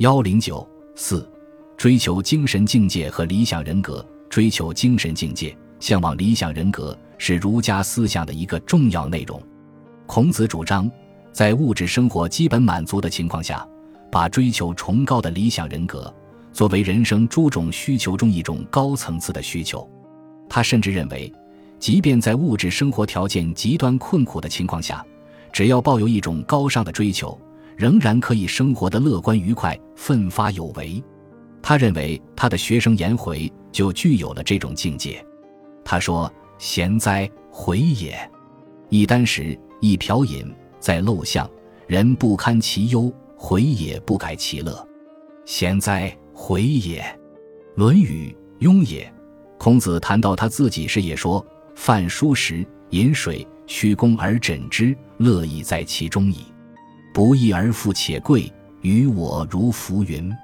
幺零九四，追求精神境界和理想人格。追求精神境界，向往理想人格，是儒家思想的一个重要内容。孔子主张，在物质生活基本满足的情况下，把追求崇高的理想人格作为人生诸种需求中一种高层次的需求。他甚至认为，即便在物质生活条件极端困苦的情况下，只要抱有一种高尚的追求，仍然可以生活的乐观愉快、奋发有为。他认为他的学生颜回就具有了这种境界。他说：“贤哉，回也！一箪食，一瓢饮，在陋巷，人不堪其忧，回也不改其乐。贤哉，回也！”《论语·雍也》。孔子谈到他自己时也说：“饭疏食，饮水，曲肱而枕之，乐亦在其中矣。不义而富且贵，于我如浮云。”《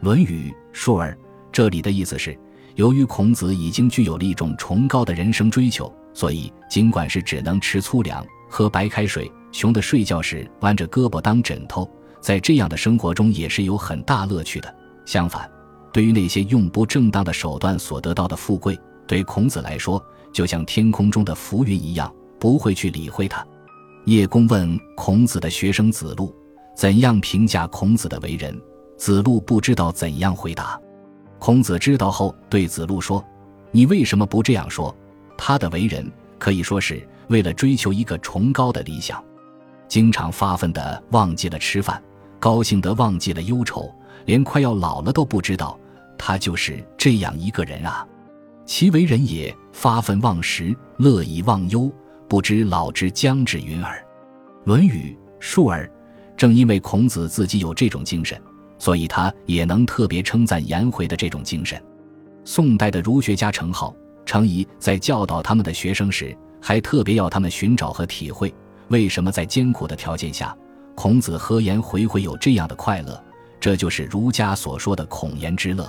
论语·述而》这里的意思是，由于孔子已经具有了一种崇高的人生追求，所以尽管是只能吃粗粮、喝白开水，穷的睡觉时弯着胳膊当枕头，在这样的生活中也是有很大乐趣的。相反，对于那些用不正当的手段所得到的富贵，对孔子来说，就像天空中的浮云一样，不会去理会它。叶公问孔子的学生子路，怎样评价孔子的为人？子路不知道怎样回答，孔子知道后对子路说：“你为什么不这样说？他的为人可以说是为了追求一个崇高的理想，经常发奋的忘记了吃饭，高兴的忘记了忧愁，连快要老了都不知道，他就是这样一个人啊！其为人也，发奋忘食，乐以忘忧，不知老之将至云耳。”《论语·述而》正因为孔子自己有这种精神。所以他也能特别称赞颜回的这种精神。宋代的儒学家程颢、程颐在教导他们的学生时，还特别要他们寻找和体会，为什么在艰苦的条件下，孔子和颜回会有这样的快乐。这就是儒家所说的“孔颜之乐”。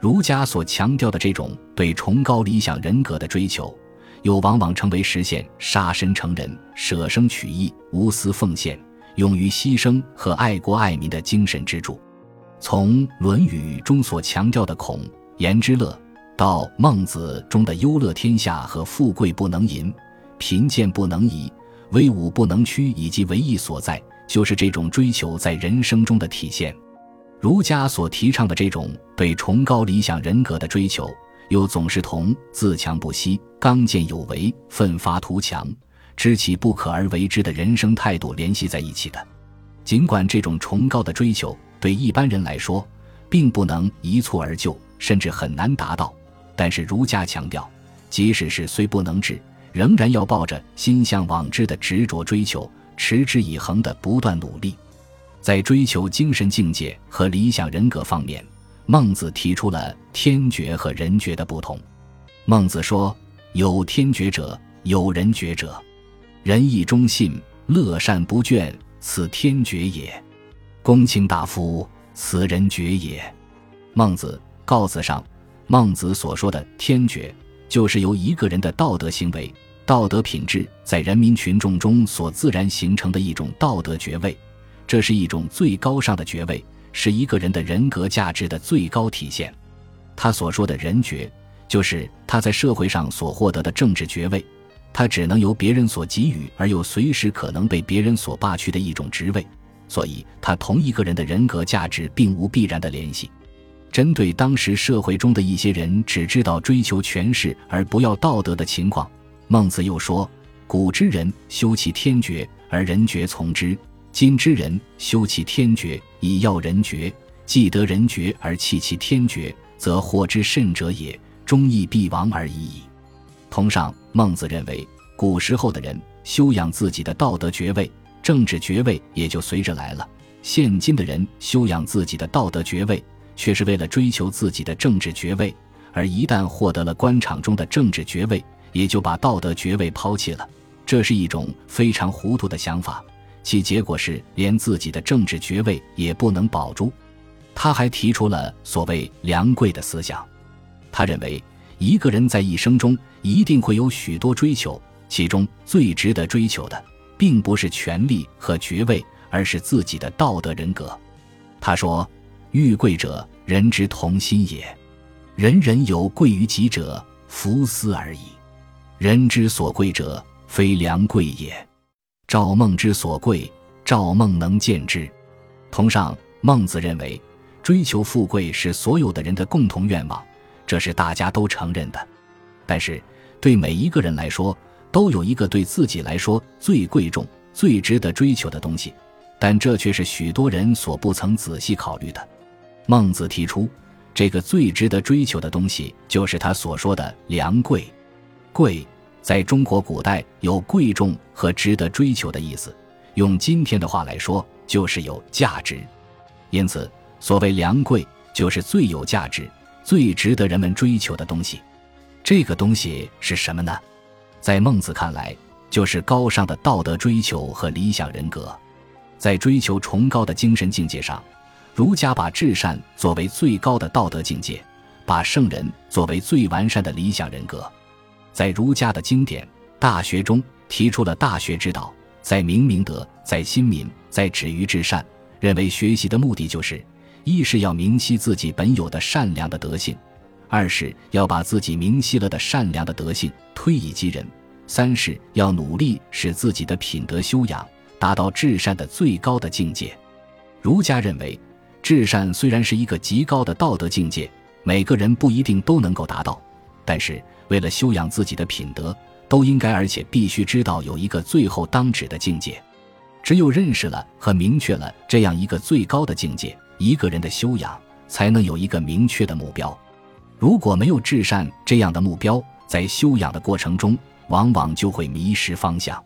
儒家所强调的这种对崇高理想人格的追求，又往往成为实现杀身成仁、舍生取义、无私奉献、勇于牺牲和爱国爱民的精神支柱。从《论语》中所强调的孔颜之乐，到《孟子》中的忧乐天下和富贵不能淫，贫贱不能移，威武不能屈，以及唯义所在，就是这种追求在人生中的体现。儒家所提倡的这种对崇高理想人格的追求，又总是同自强不息、刚健有为、奋发图强、知其不可而为之的人生态度联系在一起的。尽管这种崇高的追求，对一般人来说，并不能一蹴而就，甚至很难达到。但是儒家强调，即使是虽不能至，仍然要抱着心向往之的执着追求，持之以恒的不断努力。在追求精神境界和理想人格方面，孟子提出了天爵和人爵的不同。孟子说：“有天爵者，有人爵者。仁义忠信，乐善不倦，此天爵也。”公卿大夫，此人爵也。孟子《告子上》，孟子所说的天爵，就是由一个人的道德行为、道德品质在人民群众中所自然形成的一种道德爵位。这是一种最高尚的爵位，是一个人的人格价值的最高体现。他所说的人爵，就是他在社会上所获得的政治爵位，他只能由别人所给予，而又随时可能被别人所罢去的一种职位。所以，他同一个人的人格价值并无必然的联系。针对当时社会中的一些人只知道追求权势而不要道德的情况，孟子又说：“古之人修其天爵而人爵从之；今之人修其天爵以要人爵，既得人爵而弃其天爵，则祸之甚者也，终亦必亡而已矣。”同上，孟子认为，古时候的人修养自己的道德爵位。政治爵位也就随着来了。现今的人修养自己的道德爵位，却是为了追求自己的政治爵位，而一旦获得了官场中的政治爵位，也就把道德爵位抛弃了。这是一种非常糊涂的想法，其结果是连自己的政治爵位也不能保住。他还提出了所谓“良贵”的思想，他认为一个人在一生中一定会有许多追求，其中最值得追求的。并不是权力和爵位，而是自己的道德人格。他说：“欲贵者，人之同心也。人人有贵于己者，弗思而已。人之所贵者，非良贵也。赵孟之所贵，赵孟能见之。同上，孟子认为，追求富贵是所有的人的共同愿望，这是大家都承认的。但是，对每一个人来说，都有一个对自己来说最贵重、最值得追求的东西，但这却是许多人所不曾仔细考虑的。孟子提出，这个最值得追求的东西，就是他所说的“良贵”。贵，在中国古代有贵重和值得追求的意思，用今天的话来说，就是有价值。因此，所谓“良贵”，就是最有价值、最值得人们追求的东西。这个东西是什么呢？在孟子看来，就是高尚的道德追求和理想人格。在追求崇高的精神境界上，儒家把至善作为最高的道德境界，把圣人作为最完善的理想人格。在儒家的经典《大学》中，提出了大学之道，在明明德，在亲民，在止于至善。认为学习的目的就是：一是要明晰自己本有的善良的德性；二是要把自己明晰了的善良的德性推以及人；三是要努力使自己的品德修养达到至善的最高的境界。儒家认为。至善虽然是一个极高的道德境界，每个人不一定都能够达到，但是为了修养自己的品德，都应该而且必须知道有一个最后当止的境界。只有认识了和明确了这样一个最高的境界，一个人的修养才能有一个明确的目标。如果没有至善这样的目标，在修养的过程中，往往就会迷失方向。